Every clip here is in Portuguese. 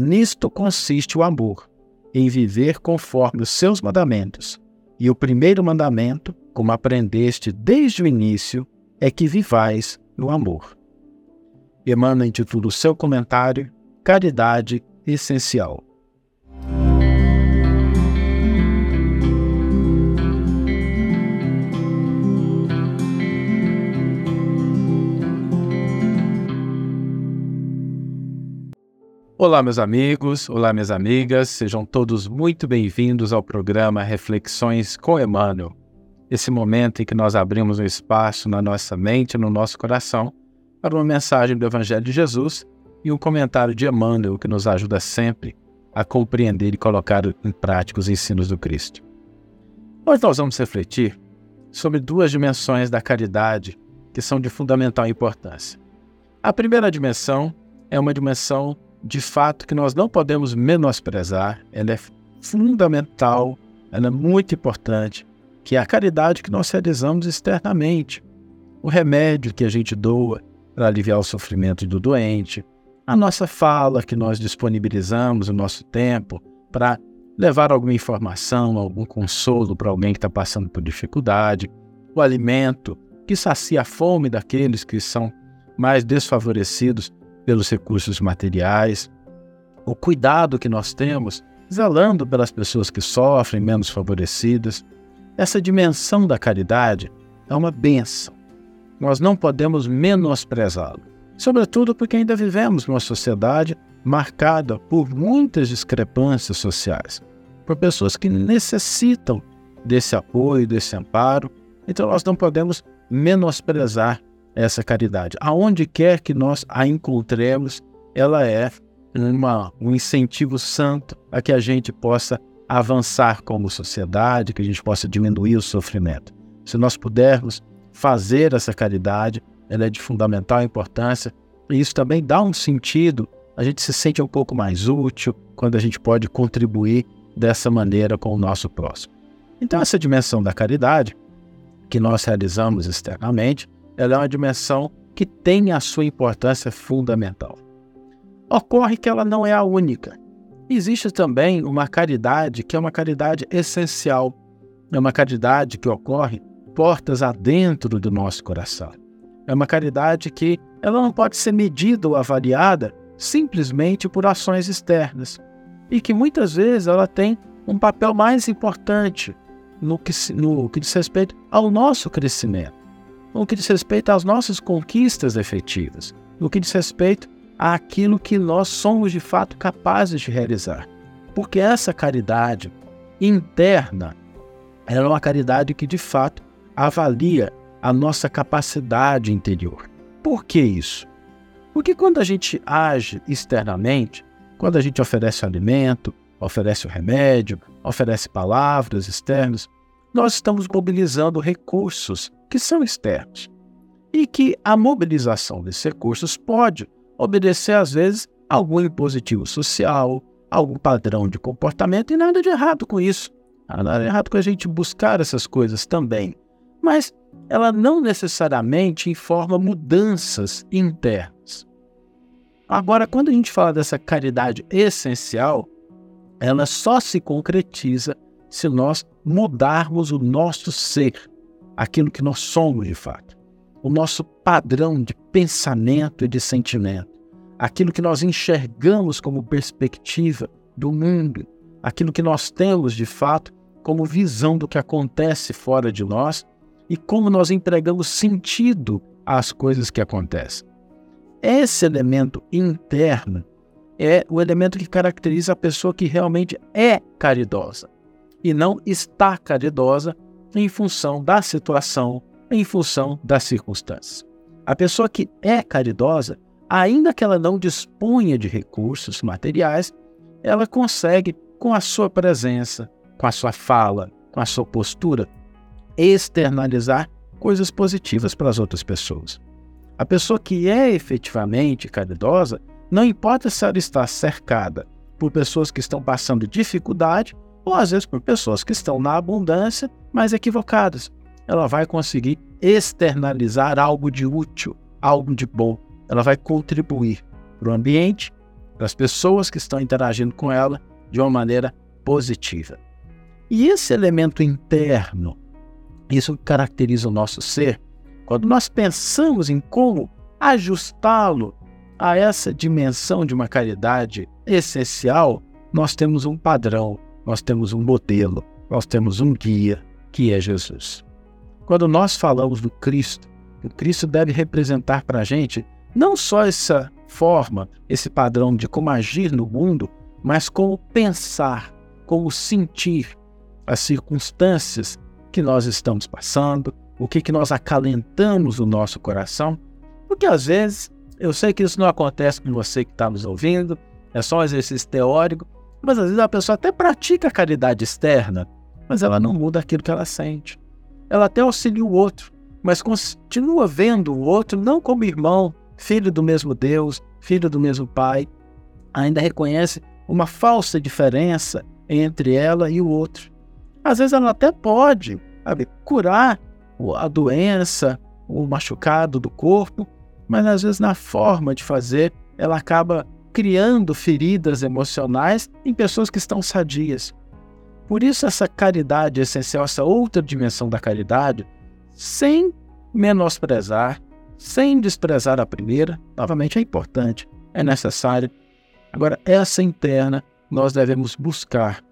nisto consiste o amor, em viver conforme os seus mandamentos. E o primeiro mandamento, como aprendeste desde o início, é que vivais no amor. Emmanuel intitula o seu comentário Caridade Essencial. Olá, meus amigos, olá, minhas amigas, sejam todos muito bem-vindos ao programa Reflexões com Emmanuel. Esse momento em que nós abrimos um espaço na nossa mente, no nosso coração, para uma mensagem do Evangelho de Jesus e um comentário de Emmanuel que nos ajuda sempre a compreender e colocar em prática os ensinos do Cristo. Hoje nós vamos refletir sobre duas dimensões da caridade que são de fundamental importância. A primeira dimensão é uma dimensão de fato que nós não podemos menosprezar, ela é fundamental, ela é muito importante, que é a caridade que nós realizamos externamente. O remédio que a gente doa para aliviar o sofrimento do doente, a nossa fala que nós disponibilizamos o nosso tempo para levar alguma informação, algum consolo para alguém que está passando por dificuldade, o alimento que sacia a fome daqueles que são mais desfavorecidos pelos recursos materiais, o cuidado que nós temos zelando pelas pessoas que sofrem, menos favorecidas. Essa dimensão da caridade é uma benção. Nós não podemos menosprezá-lo, sobretudo porque ainda vivemos numa sociedade marcada por muitas discrepâncias sociais, por pessoas que necessitam desse apoio, desse amparo. Então nós não podemos menosprezar essa caridade. Aonde quer que nós a encontremos, ela é uma, um incentivo santo a que a gente possa avançar como sociedade, que a gente possa diminuir o sofrimento. Se nós pudermos fazer essa caridade, ela é de fundamental importância e isso também dá um sentido, a gente se sente um pouco mais útil quando a gente pode contribuir dessa maneira com o nosso próximo. Então, essa dimensão da caridade que nós realizamos externamente, ela é uma dimensão que tem a sua importância fundamental. Ocorre que ela não é a única. Existe também uma caridade que é uma caridade essencial. É uma caridade que ocorre portas adentro do nosso coração. É uma caridade que ela não pode ser medida ou avaliada simplesmente por ações externas e que muitas vezes ela tem um papel mais importante no que, no que diz respeito ao nosso crescimento no que diz respeito às nossas conquistas efetivas, no que diz respeito àquilo que nós somos de fato capazes de realizar. Porque essa caridade interna é uma caridade que de fato avalia a nossa capacidade interior. Por que isso? Porque quando a gente age externamente, quando a gente oferece alimento, oferece o remédio, oferece palavras externas, nós estamos mobilizando recursos que são externos e que a mobilização desses recursos pode obedecer, às vezes, a algum impositivo social, algum padrão de comportamento, e nada de errado com isso. Nada de errado com a gente buscar essas coisas também. Mas ela não necessariamente informa mudanças internas. Agora, quando a gente fala dessa caridade essencial, ela só se concretiza se nós mudarmos o nosso ser, aquilo que nós somos de fato, o nosso padrão de pensamento e de sentimento, aquilo que nós enxergamos como perspectiva do mundo, aquilo que nós temos de fato como visão do que acontece fora de nós e como nós entregamos sentido às coisas que acontecem. Esse elemento interno é o elemento que caracteriza a pessoa que realmente é caridosa e não está caridosa em função da situação, em função das circunstâncias. A pessoa que é caridosa, ainda que ela não disponha de recursos materiais, ela consegue, com a sua presença, com a sua fala, com a sua postura, externalizar coisas positivas para as outras pessoas. A pessoa que é efetivamente caridosa, não importa se ela está cercada por pessoas que estão passando dificuldade ou às vezes por pessoas que estão na abundância, mas equivocadas. Ela vai conseguir externalizar algo de útil, algo de bom. Ela vai contribuir para o ambiente para as pessoas que estão interagindo com ela de uma maneira positiva. E esse elemento interno, isso caracteriza o nosso ser, quando nós pensamos em como ajustá-lo a essa dimensão de uma caridade essencial, nós temos um padrão, nós temos um modelo, nós temos um guia, que é Jesus. Quando nós falamos do Cristo, o Cristo deve representar para a gente não só essa forma, esse padrão de como agir no mundo, mas como pensar, como sentir as circunstâncias que nós estamos passando, o que, que nós acalentamos no nosso coração. Porque às vezes, eu sei que isso não acontece com você que está nos ouvindo, é só um exercício teórico, mas às vezes a pessoa até pratica a caridade externa, mas ela não muda aquilo que ela sente. Ela até auxilia o outro, mas continua vendo o outro não como irmão, filho do mesmo Deus, filho do mesmo Pai. Ainda reconhece uma falsa diferença entre ela e o outro. Às vezes ela até pode sabe, curar a doença, o machucado do corpo, mas às vezes na forma de fazer ela acaba criando feridas emocionais em pessoas que estão sadias. Por isso, essa caridade essencial, essa outra dimensão da caridade, sem menosprezar, sem desprezar a primeira, novamente é importante, é necessário. Agora, essa interna, nós devemos buscar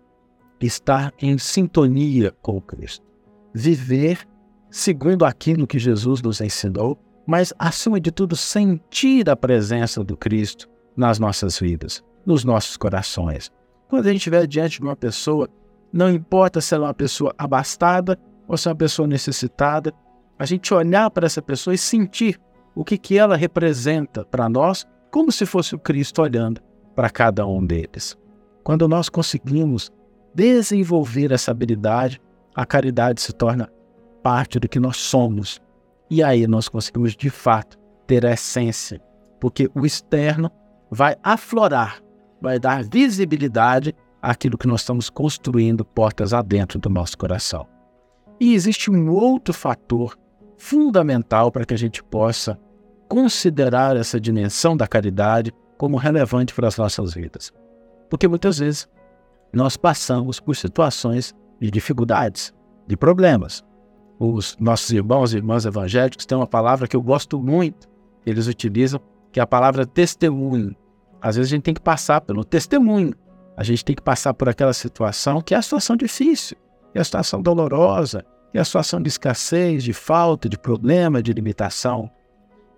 estar em sintonia com Cristo, viver segundo aquilo que Jesus nos ensinou, mas, acima de tudo, sentir a presença do Cristo nas nossas vidas, nos nossos corações. Quando a gente estiver diante de uma pessoa não importa se ela é uma pessoa abastada ou se é uma pessoa necessitada, a gente olhar para essa pessoa e sentir o que, que ela representa para nós, como se fosse o Cristo olhando para cada um deles. Quando nós conseguimos desenvolver essa habilidade, a caridade se torna parte do que nós somos. E aí nós conseguimos de fato ter a essência, porque o externo vai aflorar, vai dar visibilidade aquilo que nós estamos construindo portas adentro do nosso coração. E existe um outro fator fundamental para que a gente possa considerar essa dimensão da caridade como relevante para as nossas vidas. Porque muitas vezes nós passamos por situações de dificuldades, de problemas. Os nossos irmãos e irmãs evangélicos têm uma palavra que eu gosto muito, eles utilizam, que é a palavra testemunho. Às vezes a gente tem que passar pelo testemunho a gente tem que passar por aquela situação que é a situação difícil, que é a situação dolorosa, que é a situação de escassez, de falta, de problema, de limitação.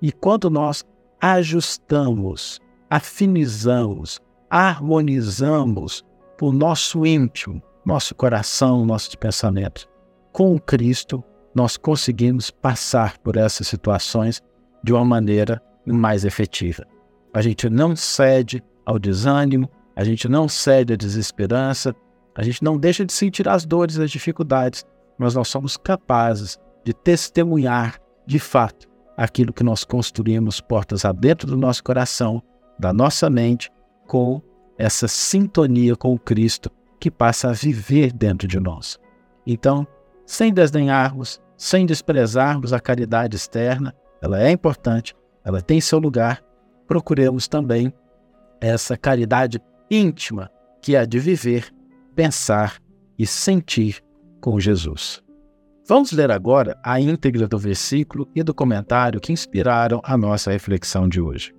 E quando nós ajustamos, afinizamos, harmonizamos o nosso íntimo, nosso coração, nossos pensamentos com Cristo, nós conseguimos passar por essas situações de uma maneira mais efetiva. A gente não cede ao desânimo, a gente não cede à desesperança, a gente não deixa de sentir as dores as dificuldades, mas nós somos capazes de testemunhar de fato aquilo que nós construímos portas adentro do nosso coração, da nossa mente, com essa sintonia com o Cristo que passa a viver dentro de nós. Então, sem desdenharmos, sem desprezarmos a caridade externa, ela é importante, ela tem seu lugar, procuremos também essa caridade íntima que é a de viver, pensar e sentir com Jesus. Vamos ler agora a íntegra do versículo e do comentário que inspiraram a nossa reflexão de hoje.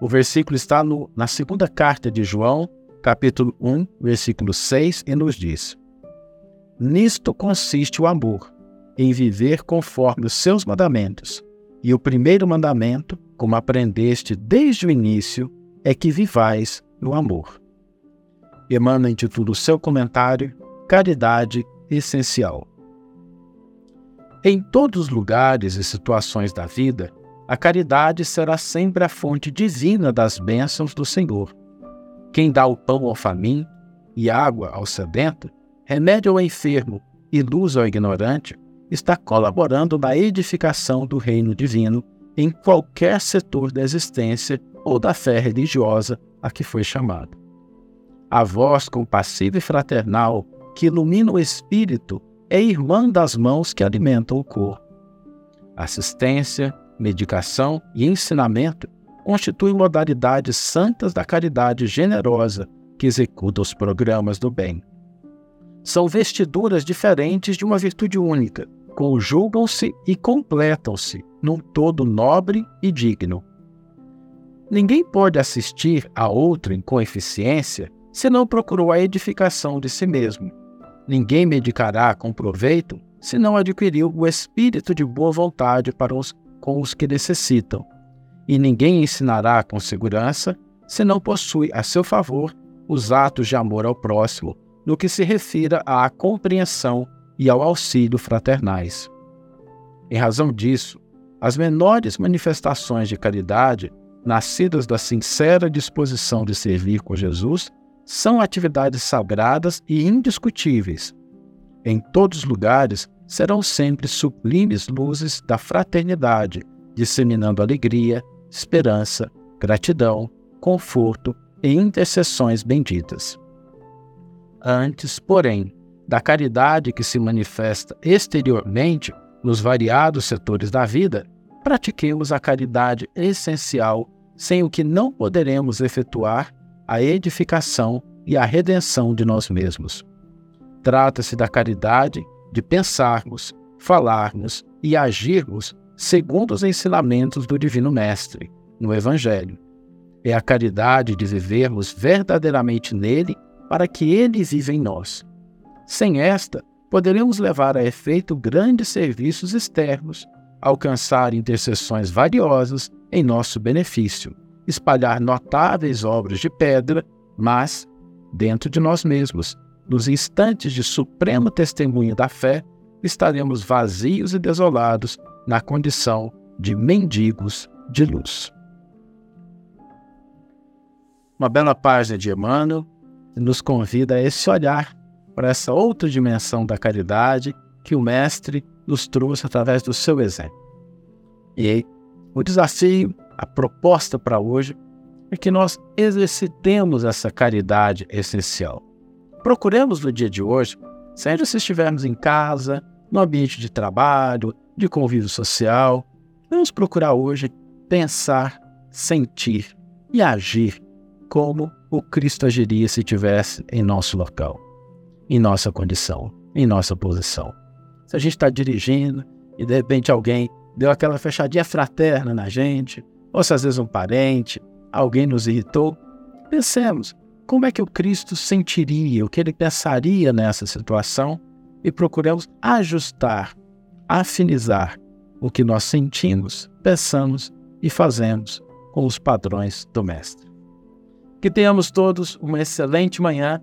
O versículo está no, na segunda carta de João, capítulo 1, versículo 6, e nos diz: Nisto consiste o amor, em viver conforme os seus mandamentos. E o primeiro mandamento, como aprendeste desde o início, é que vivais no amor. Emmanuel intitula o seu comentário Caridade Essencial. Em todos os lugares e situações da vida, a caridade será sempre a fonte divina das bênçãos do Senhor. Quem dá o pão ao faminto e água ao sedento, remédio ao enfermo e luz ao ignorante, está colaborando na edificação do reino divino em qualquer setor da existência ou da fé religiosa a que foi chamado. A voz compassiva e fraternal que ilumina o espírito é irmã das mãos que alimentam o corpo. Assistência, medicação e ensinamento constituem modalidades santas da caridade generosa que executa os programas do bem. São vestiduras diferentes de uma virtude única, conjugam-se e completam-se num todo nobre e digno. Ninguém pode assistir a outro com eficiência se não procurou a edificação de si mesmo. Ninguém medicará com proveito se não adquiriu o espírito de boa vontade para os, com os que necessitam. E ninguém ensinará com segurança se não possui a seu favor os atos de amor ao próximo, no que se refira à compreensão e ao auxílio fraternais. Em razão disso, as menores manifestações de caridade, nascidas da sincera disposição de servir com Jesus, são atividades sagradas e indiscutíveis. Em todos os lugares serão sempre sublimes luzes da fraternidade, disseminando alegria, esperança, gratidão, conforto e intercessões benditas. Antes, porém, da caridade que se manifesta exteriormente nos variados setores da vida, pratiquemos a caridade essencial, sem o que não poderemos efetuar a edificação e a redenção de nós mesmos. Trata-se da caridade de pensarmos, falarmos e agirmos segundo os ensinamentos do Divino Mestre, no Evangelho. É a caridade de vivermos verdadeiramente nele para que ele viva em nós. Sem esta, poderemos levar a efeito grandes serviços externos, alcançar intercessões valiosas em nosso benefício, espalhar notáveis obras de pedra, mas, dentro de nós mesmos, nos instantes de supremo testemunho da fé, estaremos vazios e desolados na condição de mendigos de luz. Uma bela página de Emmanuel nos convida a esse olhar para essa outra dimensão da caridade que o Mestre nos trouxe através do seu exemplo. E o desafio, a proposta para hoje, é que nós exercitemos essa caridade essencial. Procuremos no dia de hoje, seja se estivermos em casa, no ambiente de trabalho, de convívio social, vamos procurar hoje pensar, sentir e agir como o Cristo agiria se estivesse em nosso local, em nossa condição, em nossa posição. Se a gente está dirigindo e de repente alguém deu aquela fechadinha fraterna na gente, ou se às vezes um parente, alguém nos irritou, pensemos como é que o Cristo sentiria, o que ele pensaria nessa situação e procuremos ajustar, afinizar o que nós sentimos, pensamos e fazemos com os padrões do Mestre. Que tenhamos todos uma excelente manhã,